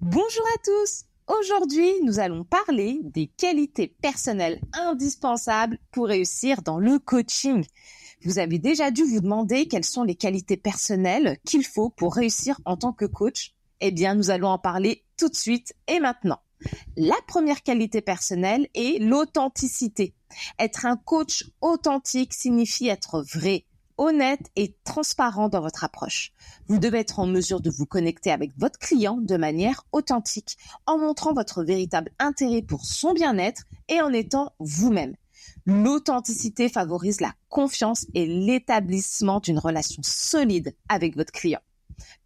Bonjour à tous Aujourd'hui, nous allons parler des qualités personnelles indispensables pour réussir dans le coaching. Vous avez déjà dû vous demander quelles sont les qualités personnelles qu'il faut pour réussir en tant que coach. Eh bien, nous allons en parler tout de suite et maintenant. La première qualité personnelle est l'authenticité. Être un coach authentique signifie être vrai, honnête et transparent dans votre approche. Vous devez être en mesure de vous connecter avec votre client de manière authentique, en montrant votre véritable intérêt pour son bien-être et en étant vous-même. L'authenticité favorise la confiance et l'établissement d'une relation solide avec votre client.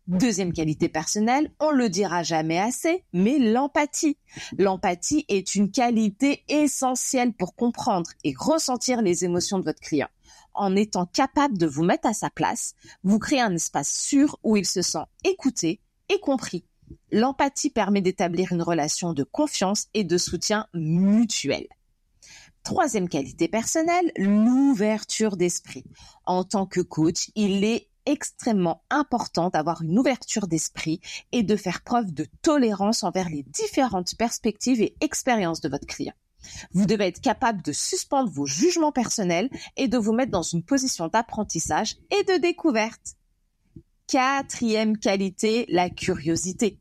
Deuxième qualité personnelle, on le dira jamais assez, mais l'empathie. L'empathie est une qualité essentielle pour comprendre et ressentir les émotions de votre client en étant capable de vous mettre à sa place, vous créez un espace sûr où il se sent écouté et compris. L'empathie permet d'établir une relation de confiance et de soutien mutuel. Troisième qualité personnelle, l'ouverture d'esprit. En tant que coach, il est extrêmement important d'avoir une ouverture d'esprit et de faire preuve de tolérance envers les différentes perspectives et expériences de votre client. Vous devez être capable de suspendre vos jugements personnels et de vous mettre dans une position d'apprentissage et de découverte. Quatrième qualité, la curiosité.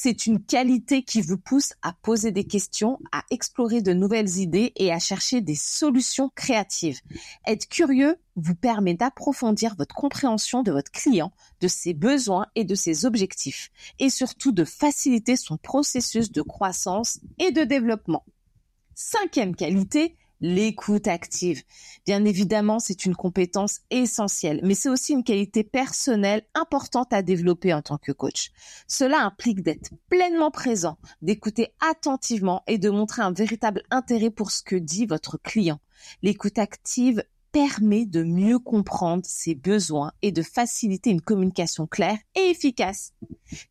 C'est une qualité qui vous pousse à poser des questions, à explorer de nouvelles idées et à chercher des solutions créatives. Être curieux vous permet d'approfondir votre compréhension de votre client, de ses besoins et de ses objectifs, et surtout de faciliter son processus de croissance et de développement. Cinquième qualité, l'écoute active. Bien évidemment, c'est une compétence essentielle, mais c'est aussi une qualité personnelle importante à développer en tant que coach. Cela implique d'être pleinement présent, d'écouter attentivement et de montrer un véritable intérêt pour ce que dit votre client. L'écoute active permet de mieux comprendre ses besoins et de faciliter une communication claire et efficace.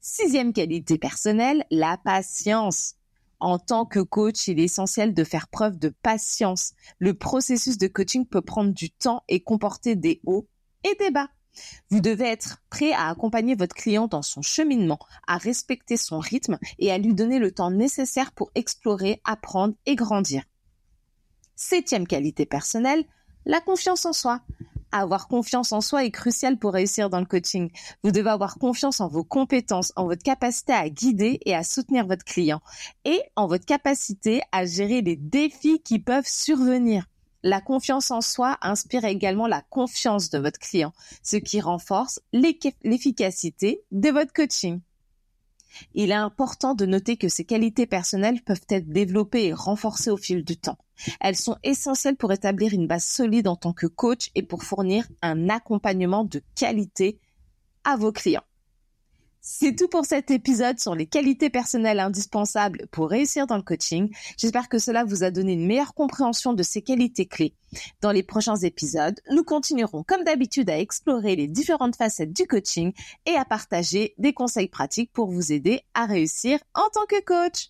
Sixième qualité personnelle, la patience. En tant que coach, il est essentiel de faire preuve de patience. Le processus de coaching peut prendre du temps et comporter des hauts et des bas. Vous devez être prêt à accompagner votre client dans son cheminement, à respecter son rythme et à lui donner le temps nécessaire pour explorer, apprendre et grandir. Septième qualité personnelle, la confiance en soi. Avoir confiance en soi est crucial pour réussir dans le coaching. Vous devez avoir confiance en vos compétences, en votre capacité à guider et à soutenir votre client et en votre capacité à gérer les défis qui peuvent survenir. La confiance en soi inspire également la confiance de votre client, ce qui renforce l'efficacité de votre coaching. Il est important de noter que ces qualités personnelles peuvent être développées et renforcées au fil du temps. Elles sont essentielles pour établir une base solide en tant que coach et pour fournir un accompagnement de qualité à vos clients. C'est tout pour cet épisode sur les qualités personnelles indispensables pour réussir dans le coaching. J'espère que cela vous a donné une meilleure compréhension de ces qualités clés. Dans les prochains épisodes, nous continuerons comme d'habitude à explorer les différentes facettes du coaching et à partager des conseils pratiques pour vous aider à réussir en tant que coach.